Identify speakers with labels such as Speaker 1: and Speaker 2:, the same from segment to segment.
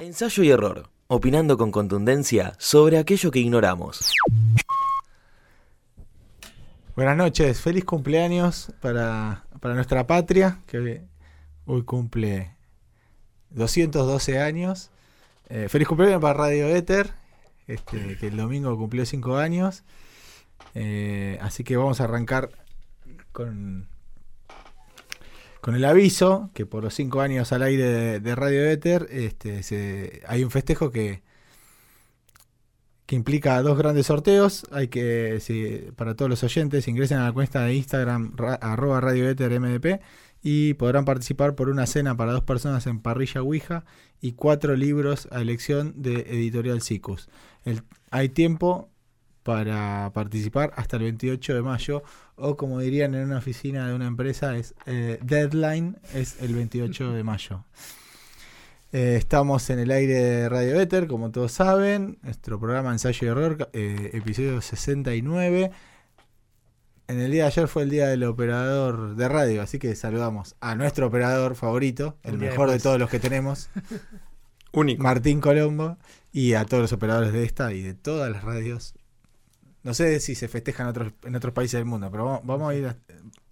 Speaker 1: Ensayo y error, opinando con contundencia sobre aquello que ignoramos.
Speaker 2: Buenas noches, feliz cumpleaños para, para nuestra patria, que hoy cumple 212 años. Eh, feliz cumpleaños para Radio Éter, este, que el domingo cumplió 5 años. Eh, así que vamos a arrancar con, con el aviso que por los 5 años al aire de, Radio Éter este, se- hay un festejo que, que implica dos grandes sorteos. Hay que, para todos los oyentes, ingresen a la cuenta de Instagram Radio MDP y podrán participar por una cena para dos personas en Parrilla Ouija y cuatro libros a elección de Editorial Cicus. El- hay tiempo para participar hasta el 28 de mayo o como dirían en una oficina de una empresa es eh, deadline es el 28 de mayo. Eh, estamos en el aire de Radio Éter, como todos saben, nuestro programa Ensayo y Error, eh, episodio 69. En el día de ayer fue el día del operador de radio, así que saludamos a nuestro operador favorito, el mejor de
Speaker 3: después.
Speaker 2: todos los que tenemos,
Speaker 4: Único.
Speaker 2: Martín Colombo, y a todos los operadores de esta y de todas las radios. No sé si se festejan en otros, en otros países del mundo, pero vamos, vamos a ir a,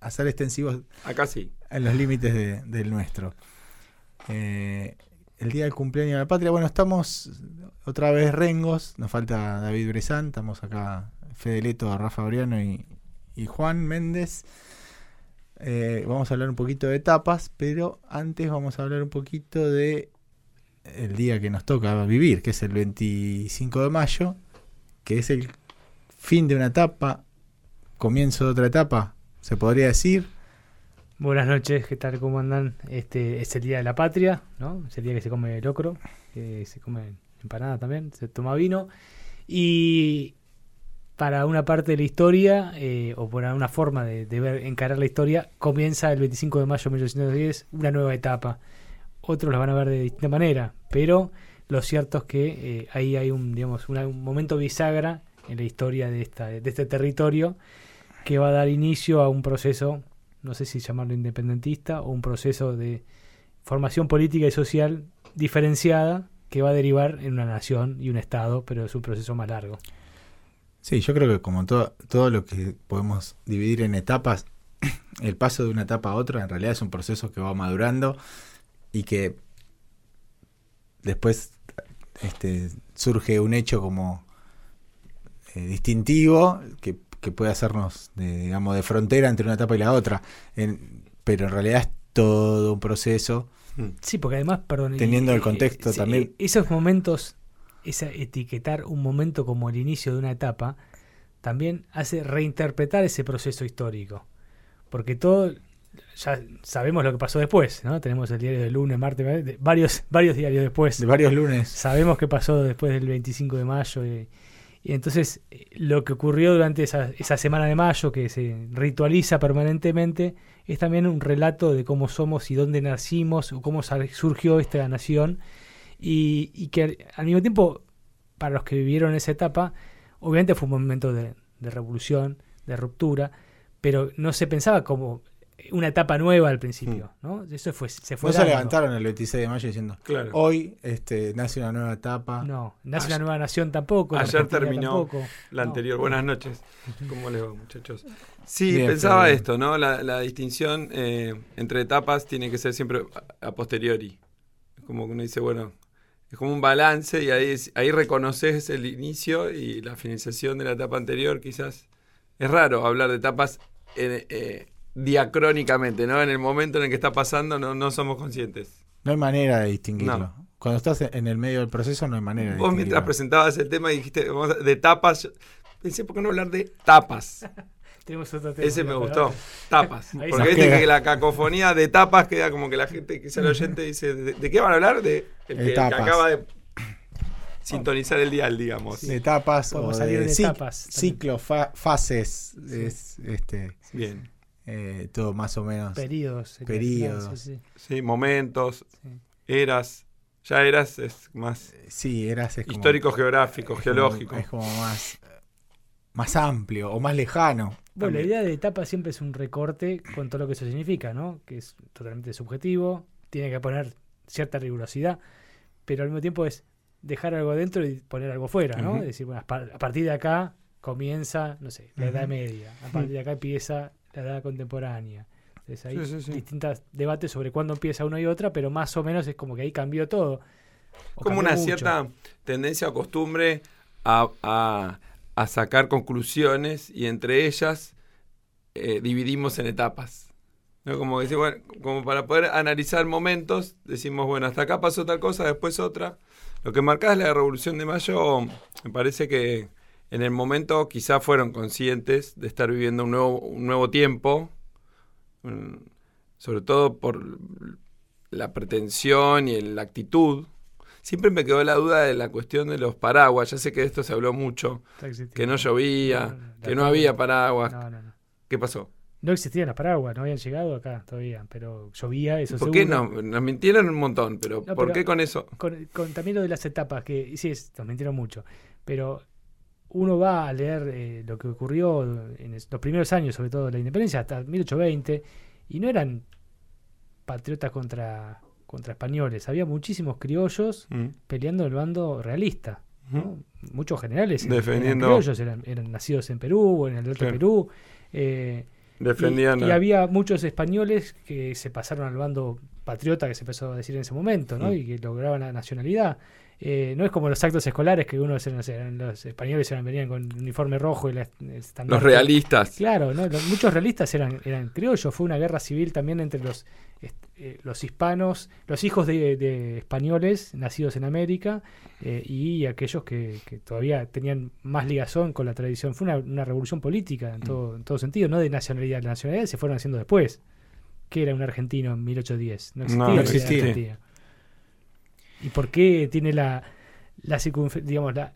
Speaker 2: a ser extensivos
Speaker 4: Acá sí.
Speaker 2: en los límites de- del nuestro. Eh, el día del cumpleaños de la patria, bueno, estamos otra vez rengos, nos falta David Brezán, estamos acá Fedeleto, Rafa Oriano y, y Juan Méndez. Eh, vamos a hablar un poquito de etapas, pero antes vamos a hablar un poquito de el día que nos toca vivir, que es el 25 de mayo, que es el fin de una etapa, comienzo de otra etapa, se podría decir.
Speaker 3: Buenas noches, ¿qué tal? ¿Cómo andan? Este es el Día de la Patria, ¿no? Es el día que se come locro, que se come empanada también, se toma vino. Y para una parte de la historia, eh, o por una forma de, ver, encarar la historia, comienza el 25 de mayo de 1810 una nueva etapa. Otros la van a ver de distinta manera, pero lo cierto es que eh, ahí hay un, digamos, un momento bisagra en la historia de, esta, de este territorio que va a dar inicio a un proceso no sé si llamarlo independentista, o un proceso de formación política y social diferenciada que va a derivar en una nación y un Estado, pero es un proceso más largo.
Speaker 2: Sí, yo creo que como todo, todo lo que podemos dividir en etapas, el paso de una etapa a otra en realidad es un proceso que va madurando y que después este, surge un hecho como eh, distintivo que, que puede hacernos de, digamos, de frontera entre una etapa y la otra. En- pero en realidad es todo un proceso.
Speaker 3: Sí, porque además, perdón, y-
Speaker 2: Teniendo el
Speaker 3: y-
Speaker 2: contexto
Speaker 3: sí,
Speaker 2: también.
Speaker 3: Esos momentos, esa etiquetar un momento como el inicio de una etapa, también hace reinterpretar ese proceso histórico. Porque todo, ya sabemos lo que pasó después, ¿no? Tenemos el diario del lunes, martes, de- varios, varios diarios después.
Speaker 2: De varios lunes.
Speaker 3: Sabemos qué pasó después del 25 de mayo. Y, y entonces, eh, lo que ocurrió durante esa, esa semana de mayo, que se ritualiza permanentemente, es también un relato de cómo somos y dónde nacimos, o cómo surgió esta nación. Y, y que al, al mismo tiempo, para los que vivieron esa etapa, obviamente fue un momento de, de revolución, de ruptura, pero no se pensaba como una etapa nueva al principio, ¿no? Eso fue, se fue
Speaker 2: No se levantaron el 26 de mayo diciendo,
Speaker 4: Claro.
Speaker 2: hoy este, nace una nueva etapa.
Speaker 3: No, nace una nueva nación tampoco. la
Speaker 4: ayer terminó
Speaker 3: tampoco.
Speaker 4: La
Speaker 3: No.
Speaker 4: anterior. Buenas noches. ¿Cómo les va, muchachos? Sí,
Speaker 2: Bien,
Speaker 4: pensaba esto, ¿no? La, la distinción eh, entre etapas tiene que ser siempre a, a posteriori. Es como que uno dice, bueno, es como un balance y ahí, es- ahí reconoces el inicio y la finalización de la etapa anterior. Quizás es raro hablar de etapas eh, eh, diacrónicamente, ¿no? En el momento en el que está pasando no, no somos conscientes.
Speaker 2: No hay manera de distinguirlo.
Speaker 4: No.
Speaker 2: Cuando estás en el medio del proceso no hay manera de
Speaker 4: Vos
Speaker 2: distinguirlo.
Speaker 4: mientras presentabas el tema y dijiste vamos a- de tapas, yo pensé, ¿por qué no hablar de tapas?
Speaker 3: Tenemos otro tema,
Speaker 4: Ese me
Speaker 3: pero-
Speaker 4: gustó. Tapas.
Speaker 3: Ahí
Speaker 4: Porque viste
Speaker 2: queda.
Speaker 4: que la cacofonía de tapas queda como que la gente, que sea el oyente, dice, ¿de, de qué van a hablar? De el que, el que
Speaker 2: Tapas.
Speaker 4: acaba de sintonizar el dial, digamos.
Speaker 2: de etapas o
Speaker 3: salir
Speaker 2: de,
Speaker 3: de
Speaker 2: cic-
Speaker 3: etapas también.
Speaker 2: ciclos, fa- fases, es este
Speaker 4: Bien.
Speaker 2: Eh, todo más o menos.
Speaker 3: Periodos.
Speaker 2: Periodos.
Speaker 3: sí, sí.
Speaker 4: Sí, momentos,
Speaker 3: Sí.
Speaker 4: eras. Ya eras es más
Speaker 2: Sí, eras es como-
Speaker 4: histórico, geográfico,
Speaker 2: es como-
Speaker 4: geológico.
Speaker 2: es como más más amplio o más lejano.
Speaker 3: Bueno, la idea de etapa siempre es un recorte con todo lo que eso significa, ¿no? Que es totalmente subjetivo, tiene que poner cierta rigurosidad, pero al mismo tiempo es dejar algo dentro y poner algo fuera, ¿no? Es decir, bueno, a par- a partir de acá comienza, no sé, la Edad. Media, a partir de acá empieza la Edad Contemporánea. Entonces hay
Speaker 4: Sí, sí, sí.
Speaker 3: distintos debates sobre cuándo empieza una y otra, pero más o menos es como que ahí cambió todo. O
Speaker 4: como una
Speaker 3: mucho.
Speaker 4: cierta tendencia o costumbre a, a- a sacar conclusiones y entre ellas eh, dividimos en etapas. ¿no? Como, decir, bueno, como para poder analizar momentos, decimos, bueno, hasta acá pasó tal cosa, después otra. Lo que marcás la Revolución de Mayo, me parece que en el momento quizá fueron conscientes de estar viviendo un nuevo, un nuevo tiempo, mm, sobre todo por la pretensión y la actitud. Siempre me quedó la duda de la cuestión de los paraguas. Ya sé que de esto se habló mucho, que no llovía,
Speaker 3: No, no, no,
Speaker 4: que no había paraguas.
Speaker 3: No.
Speaker 4: ¿Qué pasó?
Speaker 3: No existían las paraguas, no habían llegado acá todavía, pero llovía, eso
Speaker 4: ¿Por qué no? Nos mintieron un montón, pero
Speaker 3: No,
Speaker 4: ¿por
Speaker 3: pero-
Speaker 4: qué con eso?
Speaker 3: Con, con también lo de las etapas, que sí, es- nos mintieron mucho, pero uno va a leer eh, lo que ocurrió en los primeros años, sobre todo de la independencia, hasta 1820, y no eran patriotas contra, contra españoles, había muchísimos criollos
Speaker 4: Mm.
Speaker 3: peleando el bando realista. Muchos generales eran-
Speaker 4: Defendiendo-
Speaker 3: eran criollos, eran, eran nacidos en Perú o en el
Speaker 4: Claro.
Speaker 3: Perú. eh,
Speaker 4: Defendían
Speaker 3: y, había muchos españoles que se pasaron al bando patriota, que se empezó a decir en ese momento, ¿no?
Speaker 4: Mm.
Speaker 3: Y que lograban la nacionalidad. Eh, no es como los actos escolares que uno, no sé, eran los españoles eran, venían con uniforme rojo y la, el
Speaker 4: los realistas.
Speaker 3: Claro, ¿no? Los- muchos realistas eran, eran criollos. Fue una guerra civil también entre los, eh, los hispanos, los hijos de, de españoles nacidos en América eh, y aquellos que, que todavía tenían más ligazón con la tradición. Fue una, una revolución política en todo, en todo sentido, no de nacionalidad. La nacionalidad se fueron haciendo después. ¿Qué era un argentino en 1810? No existía.
Speaker 4: No,
Speaker 2: no existía.
Speaker 3: ¿Y por qué tiene la, la digamos, la,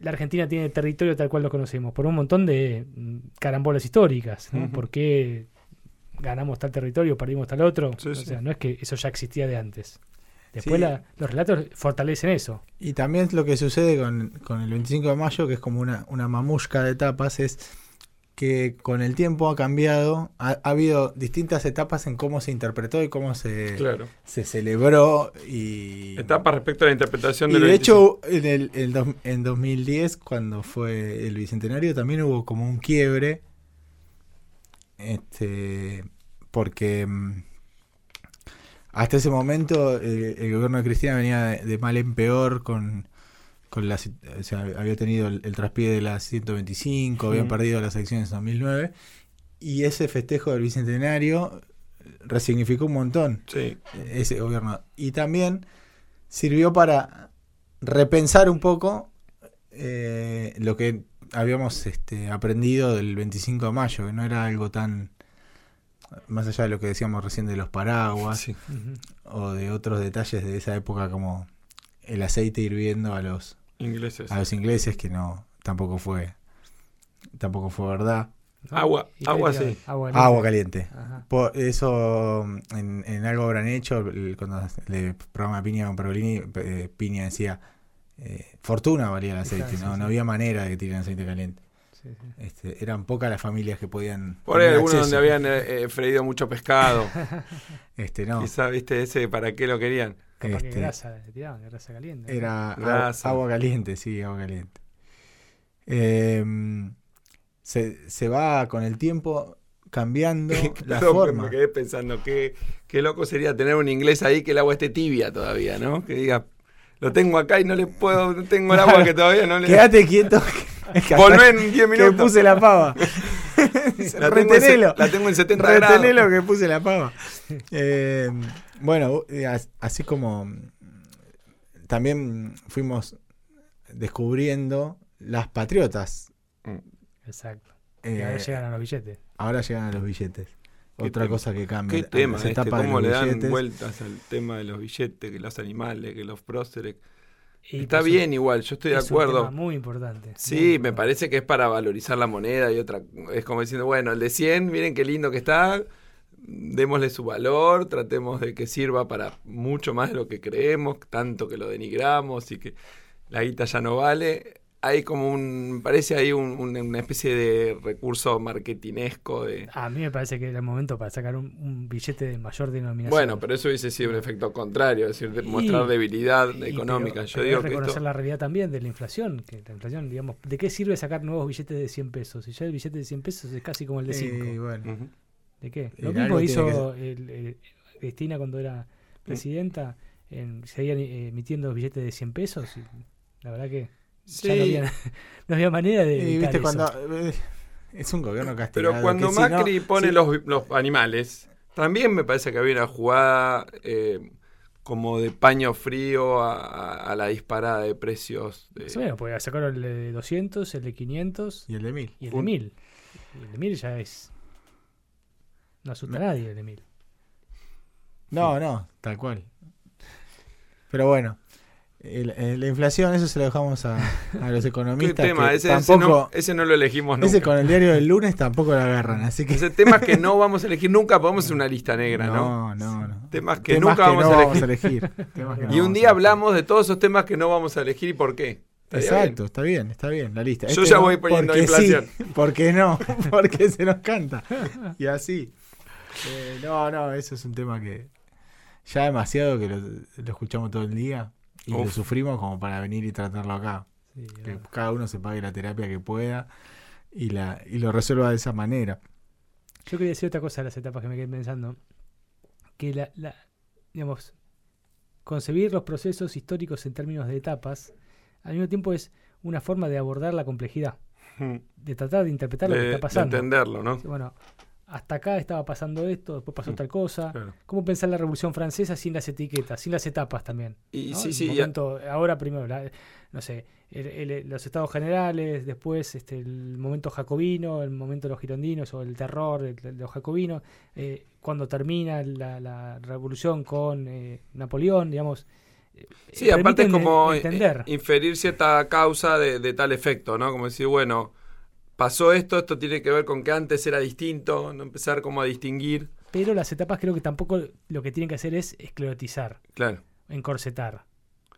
Speaker 3: la Argentina tiene territorio tal cual lo conocemos? Por un montón de mm, carambolas históricas. ¿no? ¿Por qué ganamos tal territorio, perdimos tal otro?
Speaker 4: Sí,
Speaker 3: o
Speaker 4: sí.
Speaker 3: sea, no es que eso ya existía de antes. Después
Speaker 2: Sí.
Speaker 3: la- los relatos fortalecen eso.
Speaker 2: Y también lo que sucede con, con el 25 de mayo, que es como una, una mamushka de etapas, es que con el tiempo ha cambiado, ha, ha habido distintas etapas en cómo se interpretó y cómo se,
Speaker 4: Claro.
Speaker 2: se celebró. Y,
Speaker 4: Etapa respecto a la interpretación
Speaker 2: y
Speaker 4: del
Speaker 2: de
Speaker 4: 25.
Speaker 2: hecho, en, el, dos- en 2010, cuando fue el bicentenario, también hubo como un quiebre. Este, porque mm, hasta ese momento eh, el gobierno de Cristina venía de, de mal en peor con, con la, sit- o sea, había tenido el, el traspié de las 125, habían
Speaker 4: Mm.
Speaker 2: perdido las elecciones en 2009 y ese festejo del bicentenario resignificó un montón
Speaker 4: Sí.
Speaker 2: ese gobierno. Y también sirvió para repensar un poco eh, lo que habíamos este, aprendido del 25 de mayo, que no era algo tan, más allá de lo que decíamos recién de los paraguas
Speaker 4: Sí.
Speaker 2: O de otros detalles de esa época como el aceite hirviendo a los,
Speaker 4: Ingleses.
Speaker 2: a los ingleses, que no, tampoco fue, tampoco fue verdad.
Speaker 4: Agua,
Speaker 3: ¿Y qué
Speaker 4: agua sí.
Speaker 3: Agua,
Speaker 2: Agua caliente.
Speaker 3: Ajá.
Speaker 2: Por eso, en, en algo habrán hecho, el- cuando el programa Piña con Pergolini, eh, Piña decía, eh, fortuna valía el aceite,
Speaker 3: sí,
Speaker 2: ¿no?
Speaker 3: sí.
Speaker 2: no había manera de que tiren aceite caliente.
Speaker 3: Sí.
Speaker 2: Este, eran pocas las familias que podían...
Speaker 4: Por ahí algunos donde habían eh, freído mucho pescado.
Speaker 2: Este, no,
Speaker 4: Quizá, viste, ese, ¿para qué lo querían?
Speaker 3: Capaz que
Speaker 2: Este,
Speaker 3: grasa, le tiraban grasa caliente. ¿no?
Speaker 2: era agua,
Speaker 4: Grasa.
Speaker 2: agua caliente, sí, agua caliente. Em, se, se va con el tiempo cambiando la
Speaker 4: Perdón,
Speaker 2: forma.
Speaker 4: Me quedé pensando, qué, qué loco sería tener un inglés ahí que el agua esté tibia todavía, ¿no? Que diga, lo tengo acá y no le puedo, no tengo el agua que todavía no le...
Speaker 2: Quédate quieto. que
Speaker 4: Volvé en 10
Speaker 2: que
Speaker 4: minutos.
Speaker 2: puse la pava.
Speaker 4: la, tengo en, la tengo en 70 grados.
Speaker 2: Retenelo que puse la pava. Eh, bueno, eh, as- así como mm, también fuimos descubriendo las patriotas.
Speaker 3: Exacto.
Speaker 2: Eh,
Speaker 3: y ahora llegan a los billetes.
Speaker 2: ahora llegan a los billetes. Otra cosa que cambia.
Speaker 4: Qué tema este, cómo
Speaker 2: los
Speaker 4: le dan
Speaker 2: billetes.
Speaker 4: vueltas al tema de los billetes, que los animales, que los próceres.
Speaker 3: Y
Speaker 4: Está
Speaker 3: su-
Speaker 4: bien igual, yo estoy de
Speaker 3: es un
Speaker 4: acuerdo.
Speaker 3: tema muy importante. muy
Speaker 4: Sí, me
Speaker 3: importante.
Speaker 4: parece que es para valorizar la moneda y otra. Es como diciendo, bueno, el de 100, miren qué lindo que está, démosle su valor, tratemos de que sirva para mucho más de lo que creemos, tanto que lo denigramos y que la guita ya no vale. hay como un, parece ahí un- un- una especie de recurso marketinesco de...
Speaker 3: A mí me parece que era el momento para sacar un, un billete de mayor denominación.
Speaker 4: Bueno, pero eso hubiese sido un efecto contrario, es decir, de
Speaker 3: Y-
Speaker 4: mostrar debilidad
Speaker 3: Y,
Speaker 4: económica.
Speaker 3: pero-
Speaker 4: Yo
Speaker 3: pero
Speaker 4: digo
Speaker 3: es
Speaker 4: que
Speaker 3: reconocer
Speaker 4: esto...
Speaker 3: la realidad también de la inflación, que la inflación, digamos, ¿de qué sirve sacar nuevos billetes de 100 pesos? Si ya el billete de 100 pesos es casi como el de 5.
Speaker 2: Y bueno,
Speaker 4: Ujú.
Speaker 3: ¿De qué?
Speaker 2: Y
Speaker 3: Lo mismo hizo el- el- Cristina cuando era presidenta, en, seguían eh, emitiendo billetes de 100 pesos y la verdad que
Speaker 4: Sí,
Speaker 3: ya no había, no había manera de
Speaker 2: y viste
Speaker 3: eso.
Speaker 2: cuando eh, es un gobierno castigado.
Speaker 4: pero cuando
Speaker 2: que si no-
Speaker 4: Macri pone los, los animales, también me parece que había una jugada eh, como de paño frío a, a- a la disparada de precios. de-
Speaker 3: Sí, bueno, pues sacaron el de 200, el de 500
Speaker 2: y el de mil.
Speaker 3: y el de
Speaker 4: Un-
Speaker 3: 1000. Y el de 1000 ya es... No asusta a nadie el de 1000.
Speaker 2: No, no, tal cual. Pero bueno, el- el- la inflación, eso se lo dejamos a, a los
Speaker 4: ¿Qué
Speaker 2: economistas.
Speaker 4: tema?
Speaker 2: que
Speaker 4: Ese, ese
Speaker 2: tampoco,
Speaker 4: no, ese no lo elegimos nunca.
Speaker 2: ese con el diario del lunes tampoco lo agarran, así que.
Speaker 4: Ese tema que no vamos a elegir nunca, podemos hacer una lista negra, ¿no?
Speaker 2: no, no, no.
Speaker 4: Temas que
Speaker 2: Temas
Speaker 4: nunca vamos,
Speaker 2: no
Speaker 4: a elegir.
Speaker 2: Temas que no
Speaker 4: Y un día hablamos de todos esos temas que no vamos a elegir y por qué.
Speaker 2: Exacto,
Speaker 4: bien.
Speaker 2: está bien, está bien, la lista.
Speaker 4: Yo ya
Speaker 2: no,
Speaker 4: voy poniendo
Speaker 2: porque
Speaker 4: inflación.
Speaker 2: Sí, porque no, porque se nos canta. Y así. Eh, no, no, eso es un tema que ya demasiado que lo, lo escuchamos todo el día y lo
Speaker 4: Uf.
Speaker 2: sufrimos como para venir y tratarlo acá.
Speaker 3: Sí,
Speaker 2: Que cada uno se pague la terapia que pueda y, la, y lo resuelva de esa manera.
Speaker 3: Yo quería decir otra cosa de las etapas que me quedé pensando. Que la, la- digamos, concebir los procesos históricos en términos de etapas, al mismo tiempo es una forma de abordar la complejidad, de tratar de interpretar lo que
Speaker 4: De,
Speaker 3: está
Speaker 4: de
Speaker 3: pasando.
Speaker 4: entenderlo, ¿no?
Speaker 3: Sí, Bueno, hasta acá estaba pasando esto, después pasó
Speaker 4: Mm,
Speaker 3: tal cosa.
Speaker 4: Claro.
Speaker 3: ¿Cómo pensar la Revolución Francesa sin las etiquetas, sin las etapas también?
Speaker 4: Y
Speaker 3: ¿no?
Speaker 4: sí, sí, y-
Speaker 3: momento- ahora primero, la- no sé, el- el- los estados generales, después este, el momento jacobino, el momento de los girondinos o el terror de, de los jacobinos, eh, cuando termina la, la revolución con eh, Napoleón, digamos.
Speaker 4: Sí, aparte es como
Speaker 3: en- entender.
Speaker 4: inferir cierta causa de, de tal efecto, ¿no? Como decir, bueno, pasó esto, esto tiene que ver con que antes era distinto, no empezar como a distinguir.
Speaker 3: Pero las etapas creo que tampoco lo que tienen que hacer es esclerotizar,
Speaker 4: Claro,
Speaker 3: encorsetar.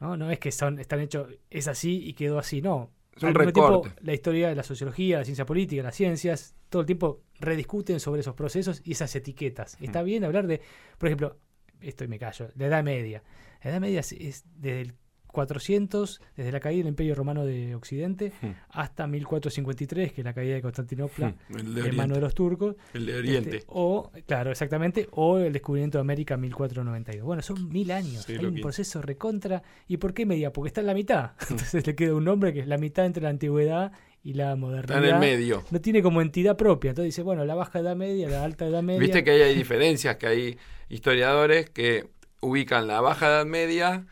Speaker 3: ¿no? no es que son, están hechos, es así y quedó así, no.
Speaker 4: es un
Speaker 3: Al mismo tiempo,
Speaker 4: recorte.
Speaker 3: la historia de la sociología, la ciencia política, las ciencias, todo el tiempo rediscuten sobre esos procesos y esas etiquetas. Está bien hablar de, por ejemplo, esto y me callo, la Edad Media. La Edad Media es, es desde el 400, desde la caída del Imperio Romano de Occidente,
Speaker 4: Hmm.
Speaker 3: hasta 1453, que es la caída de Constantinopla
Speaker 4: El de
Speaker 3: en mano de los turcos.
Speaker 4: El de Oriente.
Speaker 3: Este, o, claro, exactamente, o el descubrimiento de América en 1492. Bueno, son mil años. Hay un proceso recontra. ¿Y por qué media? Porque está en la mitad. Entonces le queda un nombre que es la mitad entre la antigüedad y la modernidad.
Speaker 4: Está en el medio.
Speaker 3: No tiene como entidad propia. Entonces dice, bueno, la baja edad media, la alta edad media.
Speaker 4: Viste que ahí hay diferencias, que hay historiadores que ubican la baja edad media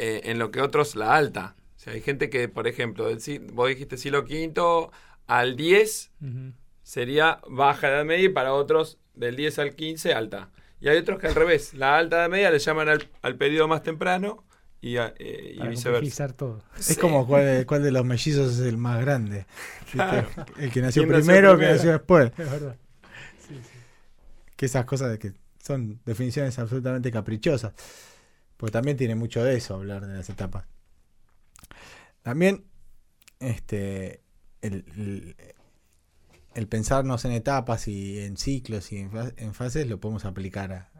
Speaker 4: eh, en lo que otros la alta. O sea, hay gente que, por ejemplo, del, vos dijiste siglo V al 10
Speaker 3: Ujú.
Speaker 4: sería baja edad media y para otros del 10 al 15 alta. Y hay otros que al revés, la alta edad media le llaman al, al periodo más temprano y, a- eh, y viceversa.
Speaker 3: todo.
Speaker 2: Es como cuál, cuál de los mellizos es el más grande. El que nació
Speaker 4: ¿Quién nació
Speaker 2: primero o que nació después.
Speaker 3: Es verdad.
Speaker 2: Que esas cosas de que son definiciones absolutamente caprichosas. Porque también tiene mucho de eso hablar de las etapas. También, este, el, el- el pensarnos en etapas y en ciclos y en, fa- en fases lo podemos aplicar a,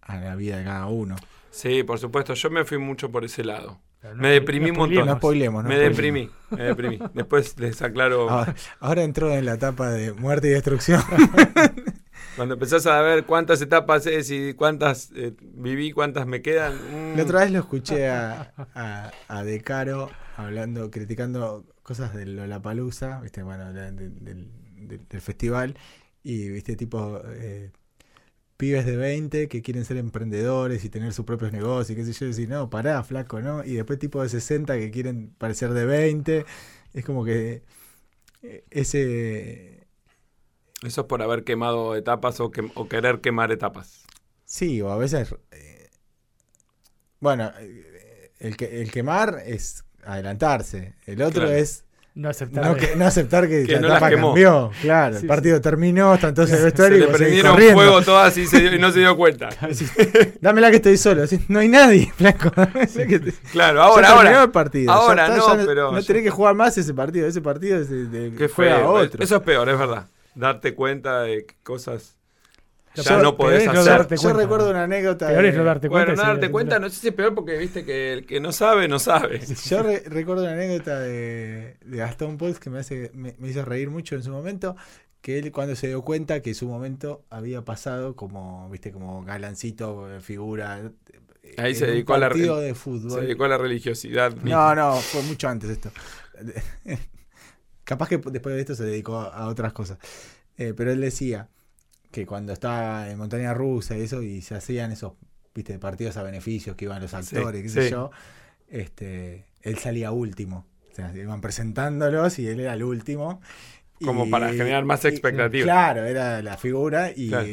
Speaker 2: a la vida de cada uno.
Speaker 4: Sí, por supuesto, yo me fui mucho por ese lado. Me deprimí un montón.
Speaker 2: No spoilemos, no
Speaker 4: me
Speaker 2: spoilemos.
Speaker 4: deprimí, me deprimí. Después les aclaro.
Speaker 2: Ahora, ahora entró en la etapa de muerte y destrucción.
Speaker 4: Cuando empezás a ver cuántas etapas es y cuántas eh, viví, cuántas me quedan. mm,
Speaker 2: La otra vez lo escuché a, a, De Caro hablando, criticando cosas de Lollapalooza, ¿viste? Bueno, de- de- del festival, y viste tipo eh, pibes de 20 que quieren ser emprendedores y tener sus propios negocios, y qué sé yo, y decir, no, pará, flaco, ¿no? Y después tipo de 60 que quieren parecer de 20, es como que eh, ese
Speaker 4: Eso es por haber quemado etapas o, que- o querer quemar etapas.
Speaker 2: Sí, o a veces. eh, bueno, eh, el, que, el quemar es adelantarse. El otro
Speaker 4: Claro.
Speaker 2: es
Speaker 3: No aceptar.
Speaker 2: No, que- no aceptar que,
Speaker 4: Que
Speaker 2: la
Speaker 4: no las
Speaker 2: etapa
Speaker 4: quemó.
Speaker 2: cambió. Claro,
Speaker 3: Sí,
Speaker 2: el partido terminó, están todos en el vestuario
Speaker 4: Se le prendieron
Speaker 2: corriendo.
Speaker 4: fuego todas y, se dio- y no se dio cuenta.
Speaker 2: Dámela que estoy solo. así, no hay nadie, que te-
Speaker 4: Claro,
Speaker 2: Ya
Speaker 4: ahora,
Speaker 2: terminó
Speaker 4: ahora.
Speaker 2: el partido.
Speaker 4: Ahora
Speaker 2: ya
Speaker 4: no,
Speaker 2: ya
Speaker 4: pero-
Speaker 2: No tenés que jugar más ese partido. Ese partido es de, de-
Speaker 4: Qué
Speaker 2: juega
Speaker 4: feo.
Speaker 2: otro.
Speaker 4: Eso es peor, es verdad. Darte cuenta de que cosas ya
Speaker 3: peor-
Speaker 4: no podés
Speaker 3: no
Speaker 4: hacer.
Speaker 3: darte
Speaker 2: Yo recuerdo una anécdota.
Speaker 3: Peor
Speaker 2: de-
Speaker 3: es no darte cuenta.
Speaker 4: Bueno, no darte
Speaker 3: sí,
Speaker 4: cuenta, no sé si es peor porque viste que el que no sabe, no sabe.
Speaker 2: Yo re- recuerdo una anécdota de, de Gastón Pauls que me, hace, me, me hizo reír mucho en su momento. Que él cuando se dio cuenta que su momento había pasado como, viste, como galancito, eh, figura. eh,
Speaker 4: Ahí
Speaker 2: en
Speaker 4: se dedicó a la
Speaker 2: de
Speaker 4: Se
Speaker 2: fútbol.
Speaker 4: dedicó a la religiosidad.
Speaker 2: No, no, fue mucho antes esto. Capaz que después de esto se dedicó a, otras cosas. Eh, pero él decía que cuando estaba en montaña rusa y eso, y se hacían esos viste partidos a beneficios que iban los actores, qué sé
Speaker 4: sí.
Speaker 2: yo, este, él salía último. O sea, iban presentándolos y él era el último.
Speaker 4: Como
Speaker 2: Y-
Speaker 4: para generar más
Speaker 2: y-
Speaker 4: expectativa.
Speaker 2: Claro, era la figura y,
Speaker 4: Claro.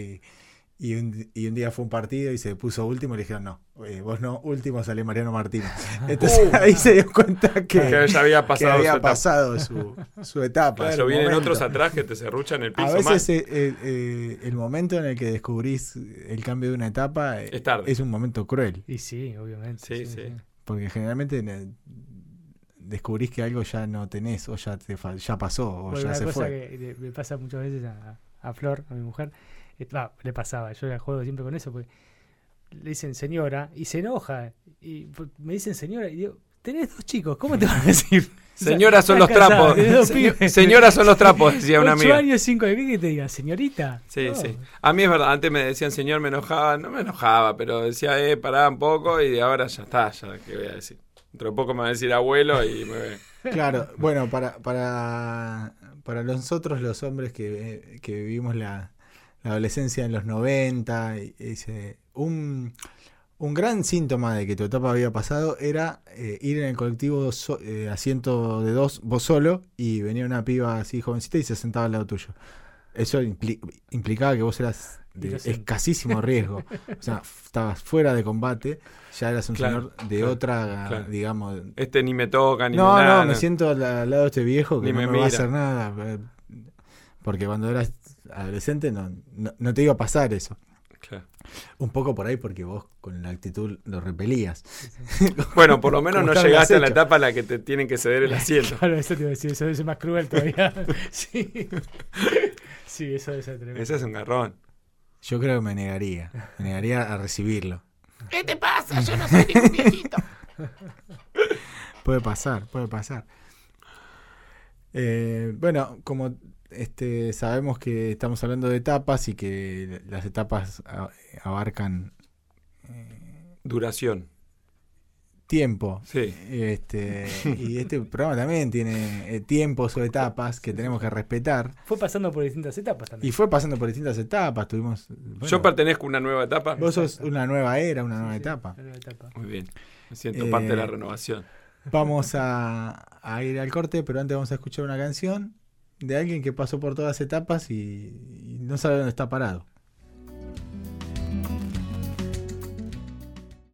Speaker 2: Y, un, y un día fue un partido y se puso último y le dijeron, no, eh, vos no, último sale Mariano Martínez. Entonces
Speaker 4: Uh.
Speaker 2: ahí se dio cuenta que,
Speaker 4: Que ya había
Speaker 2: que
Speaker 4: pasado
Speaker 2: había
Speaker 4: su etapa.
Speaker 2: pasado su, su etapa.
Speaker 4: Claro,
Speaker 2: su
Speaker 4: vienen
Speaker 2: momento.
Speaker 4: otros atrás que te serruchan el piso
Speaker 2: A
Speaker 4: más.
Speaker 2: veces eh, eh, eh, el momento en el que descubrís el cambio de una etapa eh,
Speaker 4: Es tarde.
Speaker 2: es un momento cruel,
Speaker 3: Y sí, obviamente.
Speaker 4: Sí, sí.
Speaker 2: porque generalmente descubrís que algo ya no tenés o ya te ya pasó o
Speaker 3: Bueno,
Speaker 2: ya
Speaker 3: una
Speaker 2: se
Speaker 3: cosa
Speaker 2: fue.
Speaker 3: que me pasa muchas veces a, a Flor, a mi mujer, eh, le pasaba, yo la juego siempre con eso, porque le dicen señora y se enoja. Y me dicen señora y digo, tenés dos chicos, ¿cómo te van a decir? O sea,
Speaker 4: Señoras son los
Speaker 3: casada,
Speaker 4: trapos.
Speaker 3: tenés dos
Speaker 4: Señor-
Speaker 3: pibes.
Speaker 4: señoras son los trapos, decía una
Speaker 3: Ocho
Speaker 4: amiga.
Speaker 3: años, cinco de qué que te diga, señorita.
Speaker 4: Sí,
Speaker 3: No.
Speaker 4: sí. A mí es verdad, antes me decían señor, me enojaba. No me enojaba, pero decía, eh, pará un poco y ahora ya está, ya, ¿qué voy a decir? Dentro de poco me va a decir abuelo y me...
Speaker 2: Claro, bueno, para, para, para nosotros los hombres que, que vivimos la, la adolescencia en los 90, y- y ese- un, un gran síntoma de que tu etapa había pasado era eh, ir en el colectivo so- eh, asiento de dos, vos solo, y venía una piba así jovencita y se sentaba al lado tuyo. Eso impli- implicaba que vos eras de escasísimo riesgo. O sea, estabas fuera de combate, ya eras un
Speaker 4: Claro,
Speaker 2: señor de
Speaker 4: claro,
Speaker 2: otra,
Speaker 4: claro.
Speaker 2: digamos,
Speaker 4: Este ni me toca, ni
Speaker 2: no,
Speaker 4: me nada.
Speaker 2: no, me siento al, lado de este viejo que
Speaker 4: Ni
Speaker 2: no
Speaker 4: me
Speaker 2: me, va a hacer nada. Porque cuando eras adolescente no, no, no te iba a pasar eso.
Speaker 4: Claro.
Speaker 2: Un poco por ahí porque vos con la actitud lo repelías.
Speaker 4: Bueno, por lo menos no llegaste a la etapa en la que te tienen que ceder el asiento.
Speaker 3: Claro, eso te iba a decir, eso es más cruel todavía. sí. Sí, eso debe ser tremendo.
Speaker 4: Ese es un garrón.
Speaker 2: Yo creo que me negaría. Me negaría a recibirlo.
Speaker 5: ¿Qué te pasa? Yo no soy ningún viejito.
Speaker 2: Puede pasar, puede pasar. Eh, bueno, como este, sabemos que estamos hablando de etapas y que las etapas abarcan eh,
Speaker 4: Duración.
Speaker 2: tiempo.
Speaker 4: Sí.
Speaker 2: Este, y este programa también tiene eh, tiempos o etapas que tenemos que respetar.
Speaker 3: Fue pasando por distintas etapas también.
Speaker 2: Y fue pasando por distintas etapas. Tuvimos. bueno,
Speaker 4: Yo pertenezco a una nueva etapa.
Speaker 2: vos sos una nueva era, una nueva
Speaker 3: Sí,
Speaker 2: etapa.
Speaker 3: nueva etapa.
Speaker 4: Muy bien. Me siento
Speaker 2: Eh,
Speaker 4: parte de la renovación.
Speaker 2: Vamos a, a ir al corte, pero antes vamos a escuchar una canción de alguien que pasó por todas etapas y, y no sabe dónde está parado.